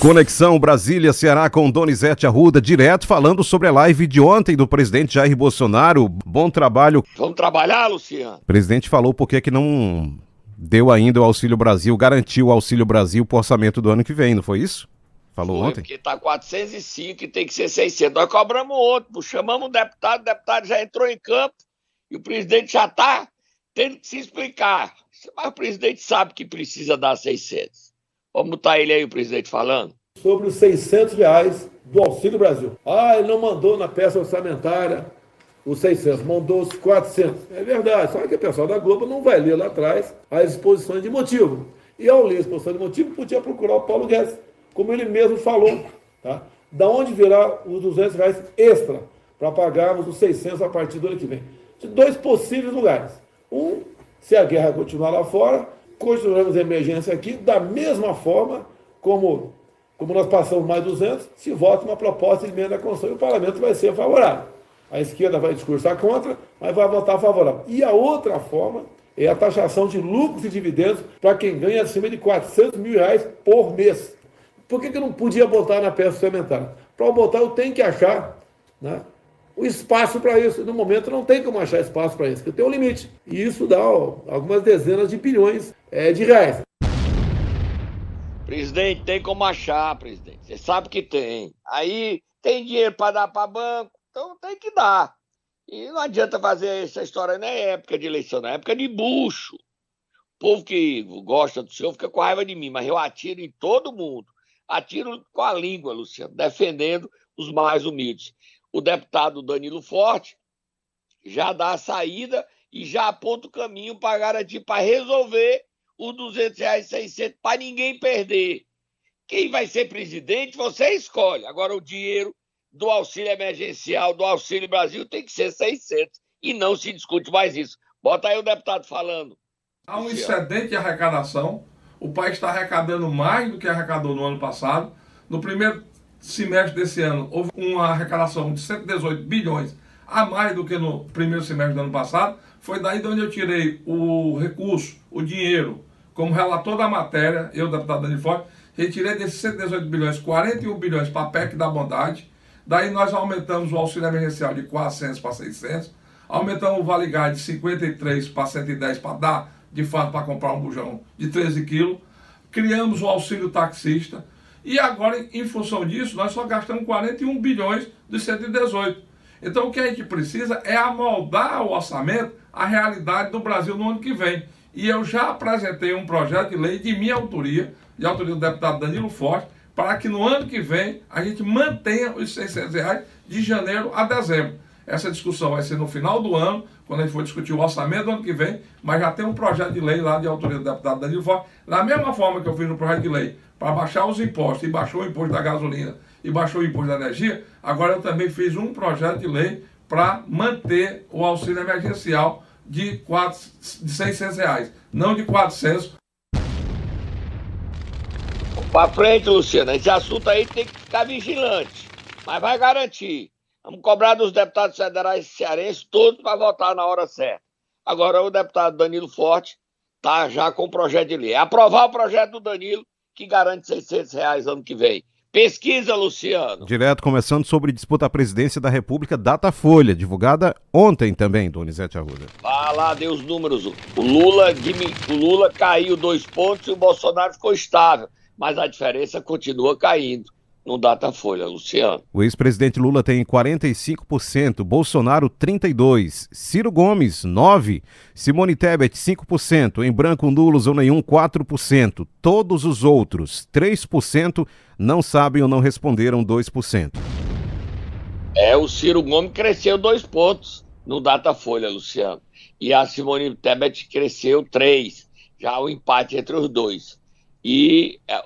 Conexão Brasília-Ceará com Donizete Arruda, direto falando sobre a live de ontem do presidente Jair Bolsonaro. Bom trabalho. Vamos trabalhar, Luciano? O presidente falou por que não deu ainda o Auxílio Brasil, garantiu o Auxílio Brasil para o orçamento do ano que vem, não foi isso? Falou foi, ontem? Porque tá 405 e tem que ser 600. Nós cobramos outro, chamamos um deputado, o deputado já entrou em campo e o presidente já tá tendo que se explicar. Mas o presidente sabe que precisa dar 600. Vamos botar ele aí, o presidente, falando. Sobre os 600 reais do Auxílio Brasil. Ah, ele não mandou na peça orçamentária os 600, mandou os 400. É verdade, só que o pessoal da Globo não vai ler lá atrás as exposições de motivo. E ao ler a exposição de motivo, podia procurar o Paulo Guedes, como ele mesmo falou. Tá? Da onde virá os 200 reais extra para pagarmos os 600 a partir do ano que vem? De dois possíveis lugares. Um, se a guerra continuar lá fora, continuamos a emergência aqui, da mesma forma como, como nós passamos mais 200, se vota uma proposta de emenda à Constituição e o parlamento vai ser favorável. A esquerda vai discursar contra, mas vai votar favorável. E a outra forma é a taxação de lucros e dividendos para quem ganha acima de 400 mil reais por mês. Por que, que eu não podia botar na peça suplementar? Para botar, eu tenho que achar né, o espaço para isso. No momento não tem como achar espaço para isso, porque tem um limite. E isso dá ó, algumas dezenas de bilhões é, de reais. Presidente, tem como achar, presidente. Você sabe que tem. Aí tem dinheiro para dar para banco, então tem que dar. E não adianta fazer essa história na época de eleição, na época de bucho. O povo que gosta do senhor fica com raiva de mim, mas eu atiro em todo mundo. Atiro com a língua, Luciano, defendendo os mais humildes o deputado Danilo Forte já dá a saída e já aponta o caminho para garantir, para resolver os 200 reais 600 para ninguém perder. Quem vai ser presidente, você escolhe. Agora, o dinheiro do auxílio emergencial, do Auxílio Brasil, tem que ser 600. E não se discute mais isso. Bota aí o deputado falando. Há um excedente de arrecadação. O país está arrecadando mais do que arrecadou no ano passado. No primeiro semestre desse ano houve uma arrecadação de 118 bilhões a mais do que no primeiro semestre do ano passado. Foi daí de onde eu tirei o recurso, o dinheiro, como relator da matéria, eu, deputado Dani Forte, retirei desses 118 bilhões, 41 bilhões para a PEC da bondade. Daí nós aumentamos o auxílio emergencial de 400 para 600, aumentamos o Vale Gás de 53 para 110 para dar, de fato, para comprar um bujão de 13 quilos. Criamos o auxílio taxista, e agora, em função disso, nós só gastamos 41 bilhões dos 118. Então, o que a gente precisa é amoldar o orçamento à realidade do Brasil no ano que vem. E eu já apresentei um projeto de lei de minha autoria, de autoria do deputado Danilo Forte, para que no ano que vem a gente mantenha os 600 reais de janeiro a dezembro. Essa discussão vai ser no final do ano, quando a gente for discutir o orçamento do ano que vem, mas já tem um projeto de lei lá de autoria do deputado Danilo Forte, da mesma forma que eu fiz no projeto de lei para baixar os impostos, e baixou o imposto da gasolina e baixou o imposto da energia, agora eu também fiz um projeto de lei para manter o auxílio emergencial de, 4, de 600 reais, não de 400. Para frente, Luciano, esse assunto aí tem que ficar vigilante, mas vai garantir. Vamos cobrar dos deputados federais cearenses todos para votar na hora certa. Agora o deputado Danilo Forte está já com o projeto de lei. Aprovar o projeto do Danilo que garante 600 reais ano que vem. Pesquisa, Luciano. Direto começando sobre disputa à presidência da República, Datafolha, divulgada ontem também, Donizete Arruda. Lá, dê os números. O Lula, o Lula caiu dois pontos e o Bolsonaro ficou estável, mas a diferença continua caindo no Datafolha, Luciano. O ex-presidente Lula tem 45%, Bolsonaro 32%, Ciro Gomes 9%, Simone Tebet 5%, em branco nulos ou nenhum 4%, todos os outros 3% não sabem ou não responderam 2%. É, o Ciro Gomes cresceu dois pontos no Datafolha, Luciano. E a Simone Tebet cresceu três, já o empate entre os dois. E é,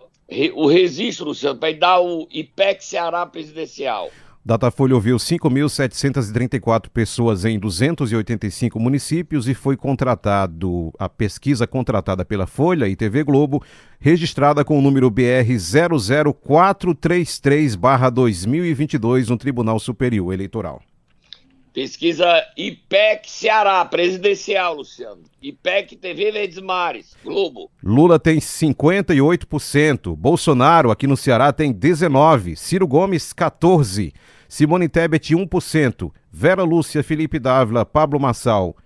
o registro, Luciano, para dar o IPEC Ceará presidencial. Datafolha ouviu 5.734 pessoas em 285 municípios e foi contratado a pesquisa contratada pela Folha e TV Globo, registrada com o número BR 00433/2022 no Tribunal Superior Eleitoral. Pesquisa IPEC Ceará, presidencial, Luciano. IPEC TV Verdes Mares, Globo. Lula tem 58%, Bolsonaro aqui no Ceará tem 19%, Ciro Gomes 14%, Simone Tebet 1%, Vera Lúcia, Felipe Dávila, Pablo Massal,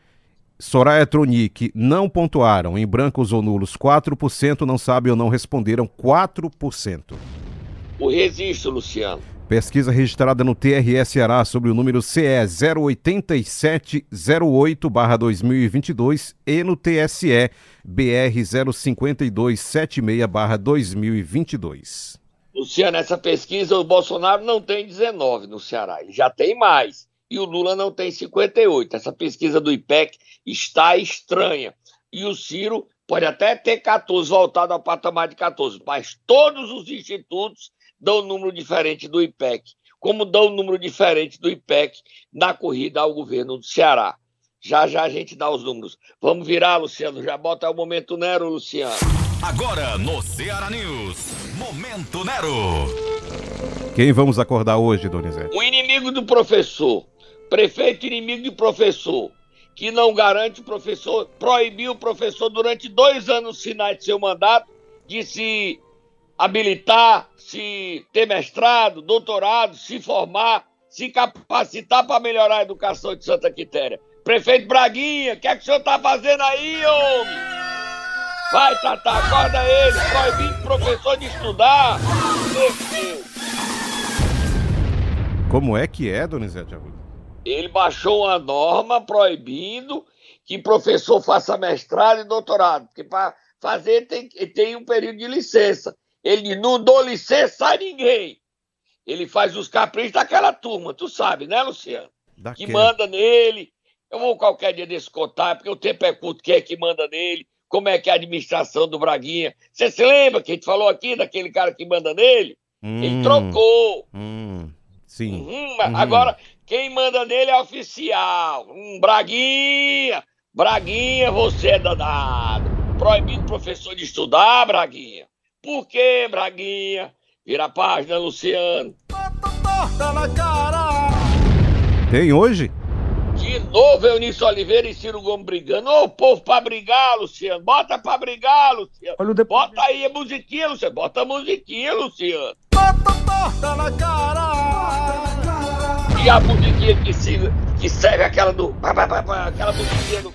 Soraya Tronic não pontuaram. Em brancos ou nulos 4%, não sabem ou não responderam 4%. O registro, Luciano. Pesquisa registrada no TRS Ceará sobre o número CE 08708-2022 e no TSE BR 05276-2022. Luciano, essa pesquisa, o Bolsonaro não tem 19 no Ceará, ele já tem mais. E o Lula não tem 58. Essa pesquisa do IPEC está estranha. E o Ciro pode até ter 14, voltado ao patamar de 14, mas todos os institutos dão um número diferente do IPEC, como dão um número diferente do IPEC na corrida ao governo do Ceará. Já já a gente dá os números. Vamos virar, Luciano. Já bota o Momento Nero, Luciano. Agora no Ceará News, Momento Nero. Quem vamos acordar hoje, Donizete? O inimigo do professor. Prefeito inimigo de professor. Que não garante o professor, proibiu o professor durante dois anos finais de seu mandato de se habilitar, se ter mestrado, doutorado, se formar, se capacitar para melhorar a educação de Santa Quitéria. Prefeito Braguinha, o que é que o senhor está fazendo aí, homem? Vai, Tata, acorda ele, proibindo o professor de estudar. Como é que é, Donizete Arruda? Ele baixou uma norma proibindo que professor faça mestrado e doutorado, porque para fazer tem, tem um período de licença. Ele não dou licença a ninguém. Ele faz os caprichos daquela turma, tu sabe, né, Luciano? Daquele. Que manda nele. Eu vou qualquer dia desse contar, porque o tempo é curto, quem é que manda nele, como é que é a administração do Braguinha. Você se lembra que a gente falou aqui daquele cara que manda nele? Hum, Ele trocou. Hum, sim. Uhum, mas Agora, quem manda nele é oficial. Um Braguinha. Braguinha, você é danado. Proibido o professor de estudar, Braguinha. Por quê, Braguinha? Vira a página, Luciano. Tem hoje? De novo, Eunício Oliveira e Ciro Gomes brigando. Ô, povo pra brigar, Luciano. Bota pra brigar, Luciano. Olha o depoimento. Bota aí a musiquinha, Luciano. Bota a musiquinha, Luciano. E a musiquinha que, se, que serve aquela do. Aquela musiquinha do.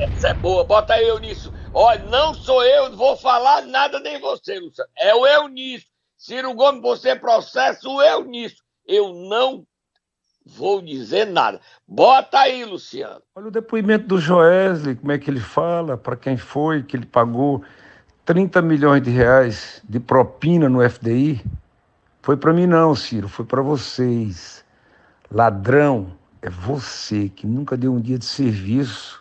Essa é boa. Bota aí, Eunício. Olha, não sou eu, não vou falar nada nem você, Luciano. É o Eunício. Ciro Gomes, você processa o Eunício. Eu não vou dizer nada. Bota aí, Luciano. Olha o depoimento do Joesley, como é que ele fala, para quem foi que ele pagou 30 milhões de reais de propina no FDI. Foi para mim não, Ciro, foi para vocês. Ladrão é você que nunca deu um dia de serviço,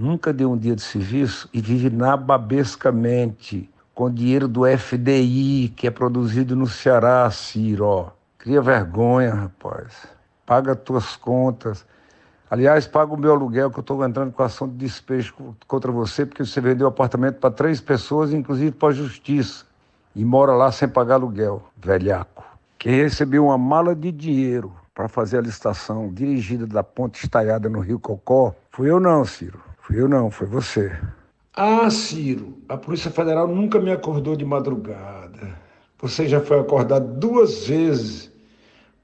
nunca deu um dia de serviço e vive nababescamente com dinheiro do FDI que é produzido no Ceará, Ciro. Cria vergonha, rapaz. Paga tuas contas. Aliás, paga o meu aluguel, que eu estou entrando com ação de despejo contra você, porque você vendeu apartamento para três pessoas, inclusive para a justiça, e mora lá sem pagar aluguel, velhaco. Quem recebeu uma mala de dinheiro para fazer a licitação dirigida da ponte estaiada no Rio Cocó, fui eu não, Ciro. Fui eu não, foi você. Ah, Ciro, a Polícia Federal nunca me acordou de madrugada. Você já foi acordado duas vezes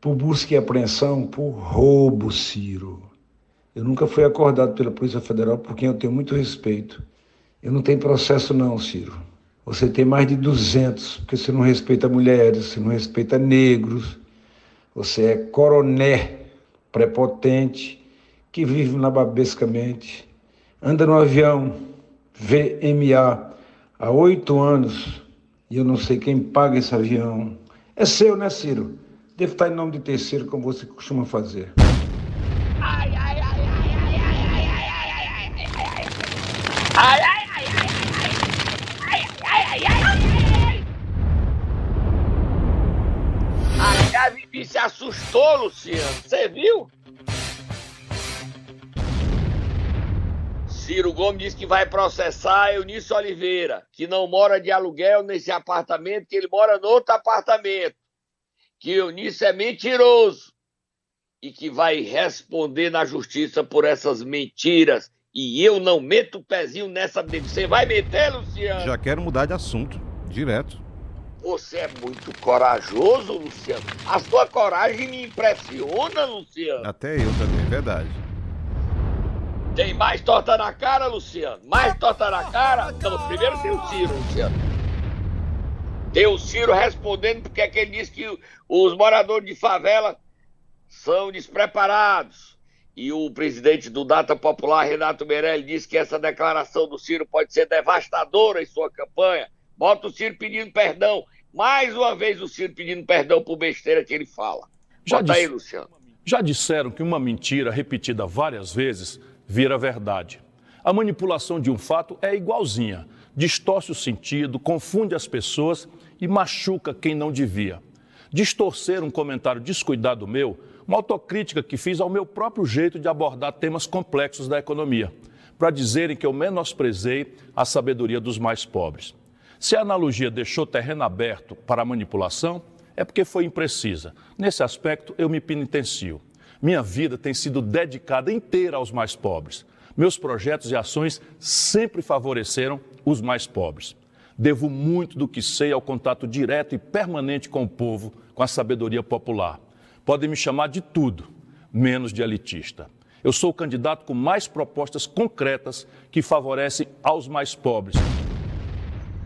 por busca e apreensão por roubo, Ciro. Eu nunca fui acordado pela Polícia Federal por quem eu tenho muito respeito. Eu não tenho processo não, Ciro. Você tem mais de 200, porque você não respeita mulheres, você não respeita negros. Você é coroné prepotente que vive nababescamente. Anda no avião VMA há oito anos e eu não sei quem paga esse avião. É seu, né, Ciro? Deve estar em nome de terceiro, como você costuma fazer. Ai, ai, ai, ai, ai, ai, ai, ai, ai, ai, ai, se assustou, Luciano. Você viu? Ciro Gomes disse que vai processar Eunício Oliveira, que não mora de aluguel nesse apartamento, que ele mora no outro apartamento. Que Eunício é mentiroso. e que vai responder na justiça por essas mentiras. E eu não meto o pezinho nessa. Você vai meter, Luciano? Já quero mudar de assunto, direto. Você é muito corajoso, Luciano. A sua coragem me impressiona, Luciano. Até eu também, é verdade. Tem mais torta na cara, Luciano? Mais torta na cara? Não, primeiro tem o Ciro, Luciano. Tem o Ciro respondendo porque é que ele disse que os moradores de favela são despreparados. E o presidente do Data Popular, Renato Meirelli, disse que essa declaração do Ciro pode ser devastadora em sua campanha. Bota o Ciro pedindo perdão. Mais uma vez o Ciro pedindo perdão por besteira que ele fala. Já Bota aí, disse- Luciano. Já disseram que uma mentira repetida várias vezes vira verdade. A manipulação de um fato é igualzinha, distorce o sentido, confunde as pessoas e machuca quem não devia. Distorcer um comentário descuidado meu, uma autocrítica que fiz ao meu próprio jeito de abordar temas complexos da economia, para dizerem que eu menosprezei a sabedoria dos mais pobres. Se a analogia deixou terreno aberto para manipulação, é porque foi imprecisa. Nesse aspecto, eu me penitencio. Minha vida tem sido dedicada inteira aos mais pobres. Meus projetos e ações sempre favoreceram os mais pobres. Devo muito do que sei ao contato direto e permanente com o povo, com a sabedoria popular. Podem me chamar de tudo, menos de elitista. Eu sou o candidato com mais propostas concretas que favorecem aos mais pobres.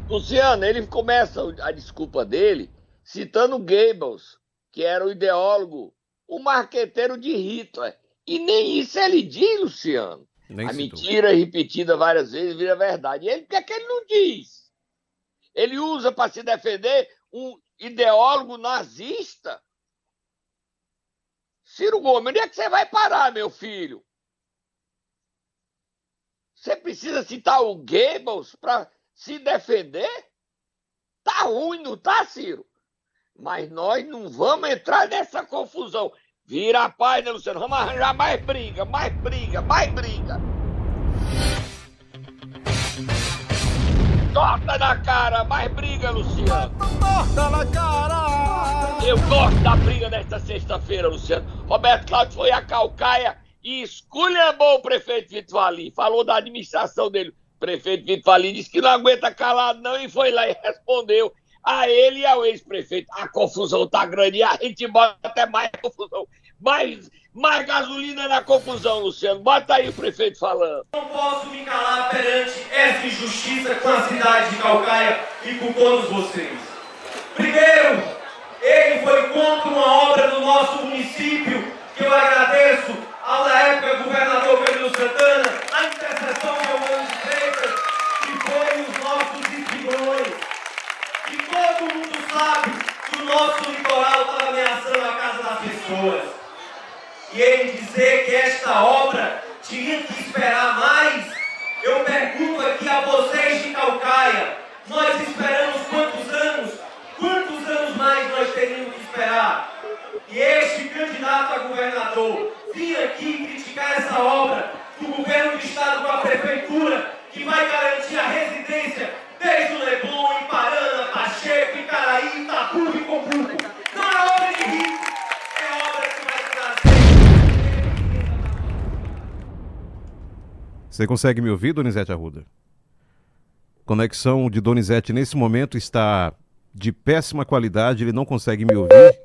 Luciano, ele começa a desculpa dele citando Goebbels, que era o ideólogo, o marqueteiro de Hitler. E nem isso ele diz, Luciano. Nem a mentira repetida várias vezes vira verdade. E ele, por que, é que ele não diz? Ele usa para se defender um ideólogo nazista. Ciro Gomes, onde é que você vai parar, meu filho? Você precisa citar o Goebbels para se defender? Tá ruim, não tá, Ciro? Mas nós não vamos entrar nessa confusão. Vira a página, Luciano. Vamos arranjar mais briga, mais briga, mais briga. Torta na cara, mais briga, Luciano. Torta na cara! Eu gosto da briga desta sexta-feira, Luciano. Roberto Cláudio foi a Calcaia e esculhambou o prefeito Vitor Valim. Falou da administração dele. O prefeito Vitor Valim disse que não aguenta calado, não, e foi lá e respondeu a ele e ao ex-prefeito. A confusão tá grande e a gente bota até mais confusão. Mais, mais gasolina na confusão, Luciano. Bota aí o prefeito falando. Não posso me calar perante essa injustiça com a cidade de Calcaia e com todos vocês. Primeiro, ele foi contra uma obra do nosso município, que eu agradeço ao na época governador Pedro Santana, a intercessão de Romano de Freitas, que foi os nossos espigões. E todo mundo sabe que o nosso litoral estava ameaçando a casa das pessoas. E ele dizer que esta obra tinha que esperar mais, eu pergunto aqui a vocês de Calcaia, nós esperamos quantos anos? Quantos anos mais nós teríamos que esperar? E este candidato a governador vinha aqui criticar essa obra Você consegue me ouvir, Donizete Arruda? Conexão de Donizete nesse momento está de péssima qualidade, ele não consegue me ouvir.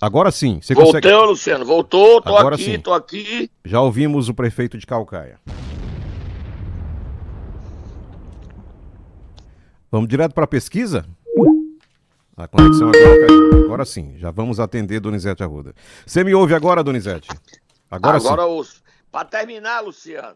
Agora sim, você consegue. Luciano. Voltou, tô Agora aqui, sim. tô aqui. Já ouvimos o prefeito de Calcaia. Vamos direto para a pesquisa? A conexão agora caiu. Agora sim, já vamos atender Donizete Arruda. Você me ouve agora, Donizete? Agora, Agora, sim. os... para terminar, Luciano,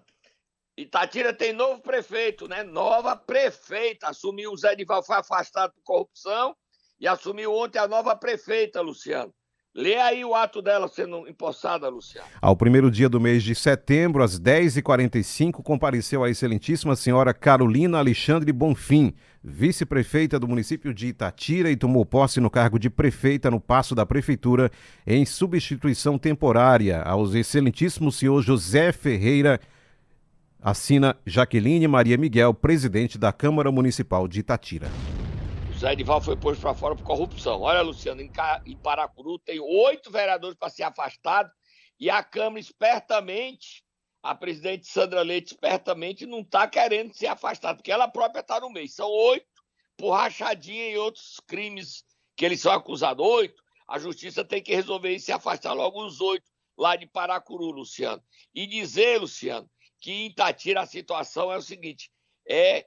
Itatira tem novo prefeito, né? Nova prefeita. Assumiu o Zé Dival, foi afastado por corrupção e assumiu ontem a nova prefeita, Luciano. Lê aí o ato dela sendo empossada, Luciano. Ao primeiro dia do mês de setembro, às 10h45, compareceu a excelentíssima senhora Carolina Alexandre Bonfim, vice-prefeita do município de Itatira e tomou posse no cargo de prefeita no Paço da Prefeitura, em substituição temporária aos excelentíssimo senhor José Ferreira, assina Jaqueline Maria Miguel, presidente da Câmara Municipal de Itatira. Zé Edival foi posto para fora por corrupção. Olha, Luciano, em, Paracuru tem oito vereadores para ser afastados e a Câmara espertamente, a presidente Sandra Leite espertamente não está querendo ser afastada, porque ela própria está no meio. São oito por rachadinha e outros crimes que eles são acusados. Oito. A justiça tem que resolver e afastar logo os oito lá de Paracuru, Luciano. E dizer, Luciano, que em Itatira a situação é o seguinte: é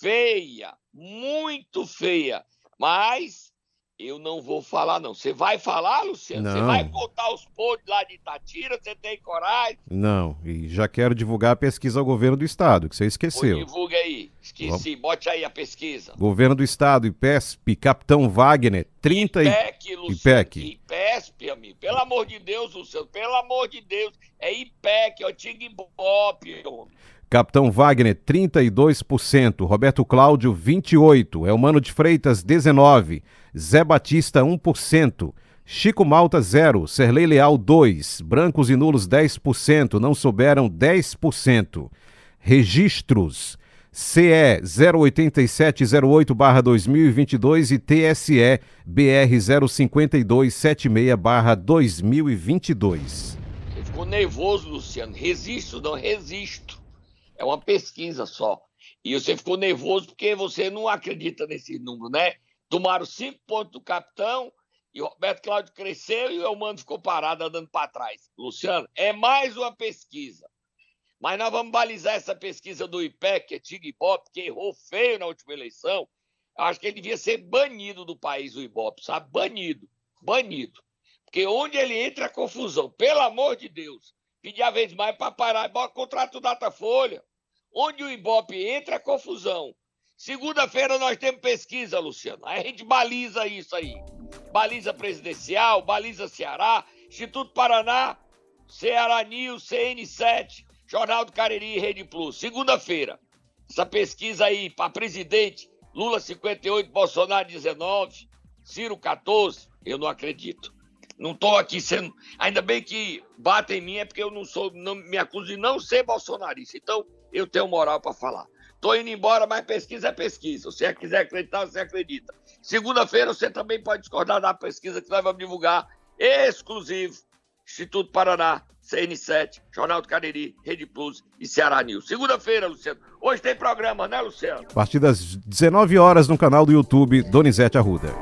feia, muito feia, mas eu não vou falar, não. Você vai falar, Luciano? Você vai contar os podres lá de Itatira? Você tem coragem? Não, e já quero divulgar a pesquisa ao governo do estado, que você esqueceu. Pô, divulga aí. Esqueci, Vamos. bote aí a pesquisa. Governo do estado, IPESP, Capitão Wagner, 30 IPEC, e... Luciano. IPEC. IPESP, amigo. Pelo amor de Deus, Luciano. Pelo amor de Deus. É IPEC, é o homem. Capitão Wagner, 32%. Roberto Cláudio, 28%. Elmano de Freitas, 19%. Zé Batista, 1%. Chico Malta, 0%. Serlei Leal, 2%. Brancos e nulos, 10%. Não souberam, 10%. Registros. CE 08708-2022 e TSE BR 05276-2022. Você ficou nervoso, Luciano. Resisto, não resisto. É uma pesquisa só. E você ficou nervoso porque você não acredita nesse número, né? Tomaram cinco pontos do capitão e o Roberto Cláudio cresceu e o Elmano ficou parado andando para trás. Luciano, é mais uma pesquisa. Mas nós vamos balizar essa pesquisa do IPEC, é Tig Ibope, que errou feio na última eleição. Eu acho que ele devia ser banido do país, o Ibope, sabe? Banido. Banido. Porque onde ele entra é confusão. Pelo amor de Deus pedir a vez mais para parar. Bota contrato Datafolha. Onde o Ibope entra é confusão. Segunda-feira nós temos pesquisa, Luciano. Aí a gente baliza isso aí. Baliza presidencial, baliza Ceará, Instituto Paraná, Ceará News, CN7, Jornal do Cariri e Rede Plus. Segunda-feira. Essa pesquisa aí para presidente, Lula 58, Bolsonaro 19, Ciro 14, eu não acredito. Não estou aqui sendo. Ainda bem que batem em mim, é porque eu não sou. Não, me acuso de não ser bolsonarista. Então, eu tenho moral para falar. Estou indo embora, mas pesquisa é pesquisa. Se você quiser acreditar, você acredita. Segunda-feira você também pode discordar da pesquisa que nós vamos divulgar exclusivo. Instituto Paraná, CN7, Jornal do Cariri, Rede Plus e Ceará News. Segunda-feira, Luciano. Hoje tem programa, né, Luciano? A partir das 19 horas no canal do YouTube Donizete Arruda.